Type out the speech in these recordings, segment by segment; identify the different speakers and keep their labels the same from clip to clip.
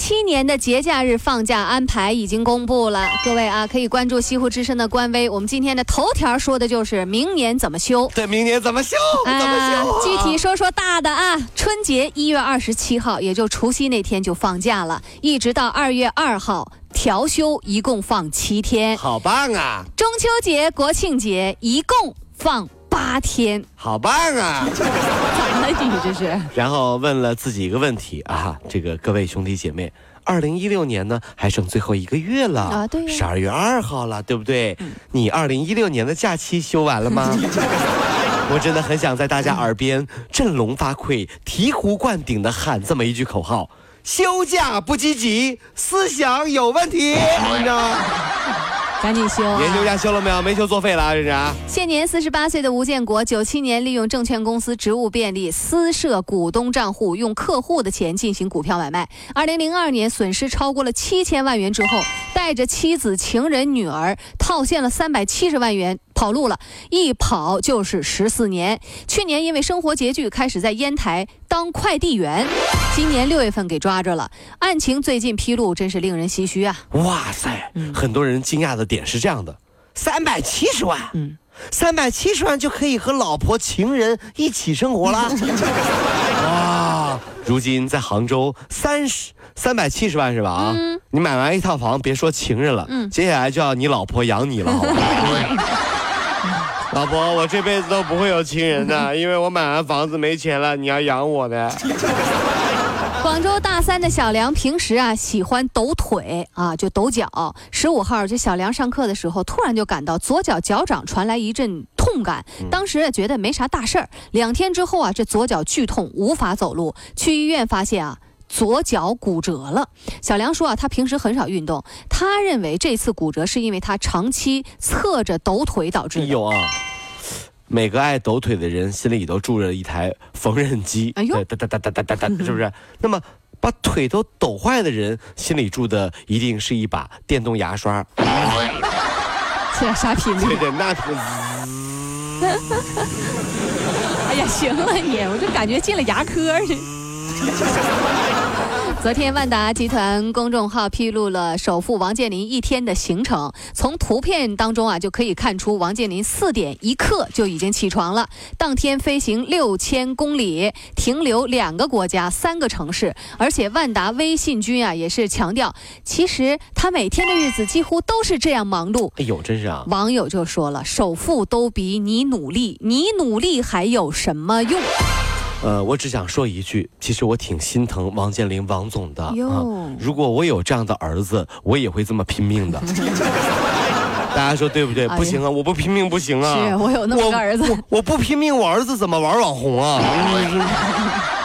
Speaker 1: 七年的节假日放假安排已经公布了，各位啊，可以关注西湖之声的官微。我们今天的头条说的就是明年怎么休。
Speaker 2: 对，明年怎么休？怎么休、啊？
Speaker 1: 具体说说大的啊，春节一月二十七号，也就除夕那天就放假了，一直到二月二号调休，一共放七天。
Speaker 2: 好棒啊！
Speaker 1: 中秋节、国庆节一共放。八天，
Speaker 2: 好棒啊！
Speaker 1: 怎么了你这是？
Speaker 2: 然后问了自己一个问题啊，这个各位兄弟姐妹，二零一六年呢还剩最后一个月了
Speaker 1: 啊，对，
Speaker 2: 十二月二号了，对不对？嗯、你二零一六年的假期休完了吗？我真的很想在大家耳边振聋发聩、醍醐灌顶的喊这么一句口号：休假不积极，思想有问题，你知道吗？
Speaker 1: 赶紧修、啊！
Speaker 2: 研究一下修了没有？没修作废了啊！这是。
Speaker 1: 现年四十八岁的吴建国，九七年利用证券公司职务便利，私设股东账户，用客户的钱进行股票买卖。二零零二年损失超过了七千万元之后，带着妻子、情人、女儿套现了三百七十万元。跑路了，一跑就是十四年。去年因为生活拮据，开始在烟台当快递员，今年六月份给抓着了。案情最近披露，真是令人唏嘘啊！
Speaker 2: 哇塞，嗯、很多人惊讶的点是这样的：三百七十万，嗯，三百七十万就可以和老婆、情人一起生活了。哇，如今在杭州三十三百七十万是吧？啊，嗯、你买完一套房，别说情人了，嗯，接下来就要你老婆养你了，好吧？老婆，我这辈子都不会有情人的，因为我买完房子没钱了，你要养我的。
Speaker 1: 广州大三的小梁平时啊喜欢抖腿啊，就抖脚。十五号，这小梁上课的时候，突然就感到左脚脚掌传来一阵痛感，当时觉得没啥大事儿。两天之后啊，这左脚剧痛，无法走路，去医院发现啊。左脚骨折了，小梁说啊，他平时很少运动，他认为这次骨折是因为他长期侧着抖腿导致的。
Speaker 2: 有啊，每个爱抖腿的人心里都住着一台缝纫机，哎呦，哒哒哒哒哒哒哒，是不是？那么把腿都抖坏的人心里住的一定是一把电动牙刷。
Speaker 1: 这点啥频率？
Speaker 2: 对对，那可。
Speaker 1: 哎呀，行了你，我就感觉进了牙科去。昨天，万达集团公众号披露了首富王健林一天的行程。从图片当中啊，就可以看出王健林四点一刻就已经起床了。当天飞行六千公里，停留两个国家、三个城市。而且万达微信君啊，也是强调，其实他每天的日子几乎都是这样忙碌。
Speaker 2: 哎呦，真是啊！
Speaker 1: 网友就说了：“首富都比你努力，你努力还有什么用？”
Speaker 2: 呃，我只想说一句，其实我挺心疼王健林王总的啊。如果我有这样的儿子，我也会这么拼命的。大家说对不对？不行啊，我不拼命不行啊。
Speaker 1: 是我有那么个儿子，
Speaker 2: 我我不拼命，我儿子怎么玩网红啊？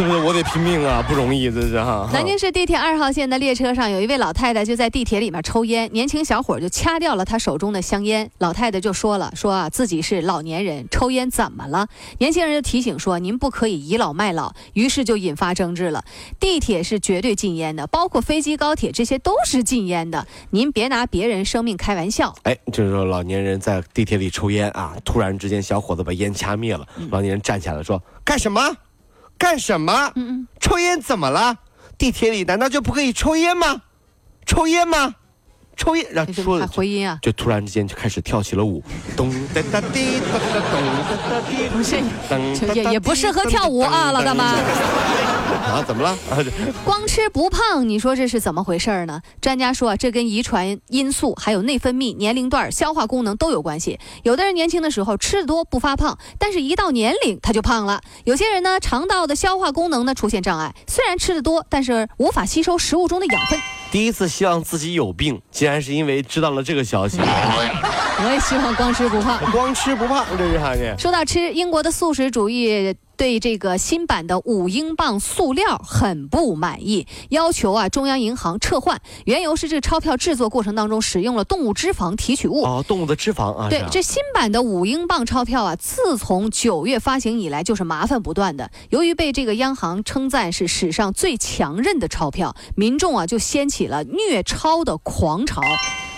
Speaker 2: 是不是我得拼命啊？不容易，这是哈。
Speaker 1: 南京市地铁二号线的列车上，有一位老太太就在地铁里面抽烟，年轻小伙就掐掉了她手中的香烟。老太太就说了，说啊自己是老年人，抽烟怎么了？年轻人就提醒说，您不可以倚老卖老，于是就引发争执了。地铁是绝对禁烟的，包括飞机、高铁这些都是禁烟的，您别拿别人生命开玩笑。
Speaker 2: 哎，就是说老年人在地铁里抽烟啊，突然之间小伙子把烟掐灭了，老年人站起来说干什么？干什么？嗯嗯，抽烟怎么了？地铁里难道就不可以抽烟吗？抽烟吗？抽烟，然后说
Speaker 1: 了回音啊，
Speaker 2: 就突然之间就开始跳起了舞，咚哒哒滴咚哒哒滴，
Speaker 1: 不是，也也不适合跳舞啊，老大妈。
Speaker 2: 啊，怎么了？
Speaker 1: 光吃不胖，你说这是怎么回事呢？专家说，这跟遗传因素、还有内分泌、年龄段、消化功能都有关系。有的人年轻的时候吃的多不发胖，但是一到年龄他就胖了。有些人呢，肠道的消化功能呢出现障碍，虽然吃的多，但是无法吸收食物中的养分。
Speaker 2: 第一次希望自己有病，竟然是因为知道了这个消息。
Speaker 1: 我也希望光吃不胖。
Speaker 2: 光吃不胖，这是啥呢？
Speaker 1: 说到吃，英国的素食主义对这个新版的五英镑塑料很不满意，要求啊中央银行撤换。缘由是这个钞票制作过程当中使用了动物脂肪提取物。
Speaker 2: 哦，动物的脂肪啊。
Speaker 1: 对，这新版的五英镑钞票啊，自从九月发行以来就是麻烦不断的。由于被这个央行称赞是史上最强韧的钞票，民众啊就掀起了虐钞的狂潮。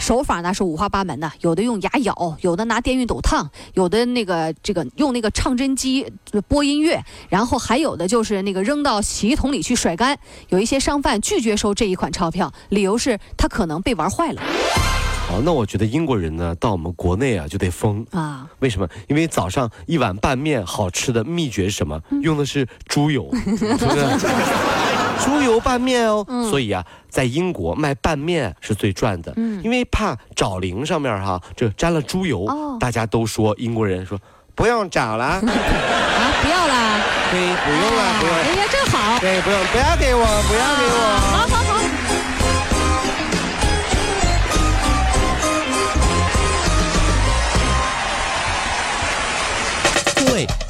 Speaker 1: 手法呢是五花八门的，有的用牙咬，有的拿电熨斗烫，有的那个这个用那个唱针机播音乐，然后还有的就是那个扔到洗衣桶里去甩干。有一些商贩拒绝收这一款钞票，理由是他可能被玩坏了。
Speaker 2: 哦，那我觉得英国人呢到我们国内啊就得疯啊！为什么？因为早上一碗拌面好吃的秘诀是什么？用的是猪油，猪油拌面哦。所以啊，在英国卖拌面是最赚的。嗯，因为怕找零上面哈这沾了猪油，大家都说英国人说不用找了 啊，
Speaker 1: 不要了，
Speaker 2: 可以不用了，不用了。
Speaker 1: 哎呀，正好。
Speaker 2: 对，不用，不要给我，不要给我。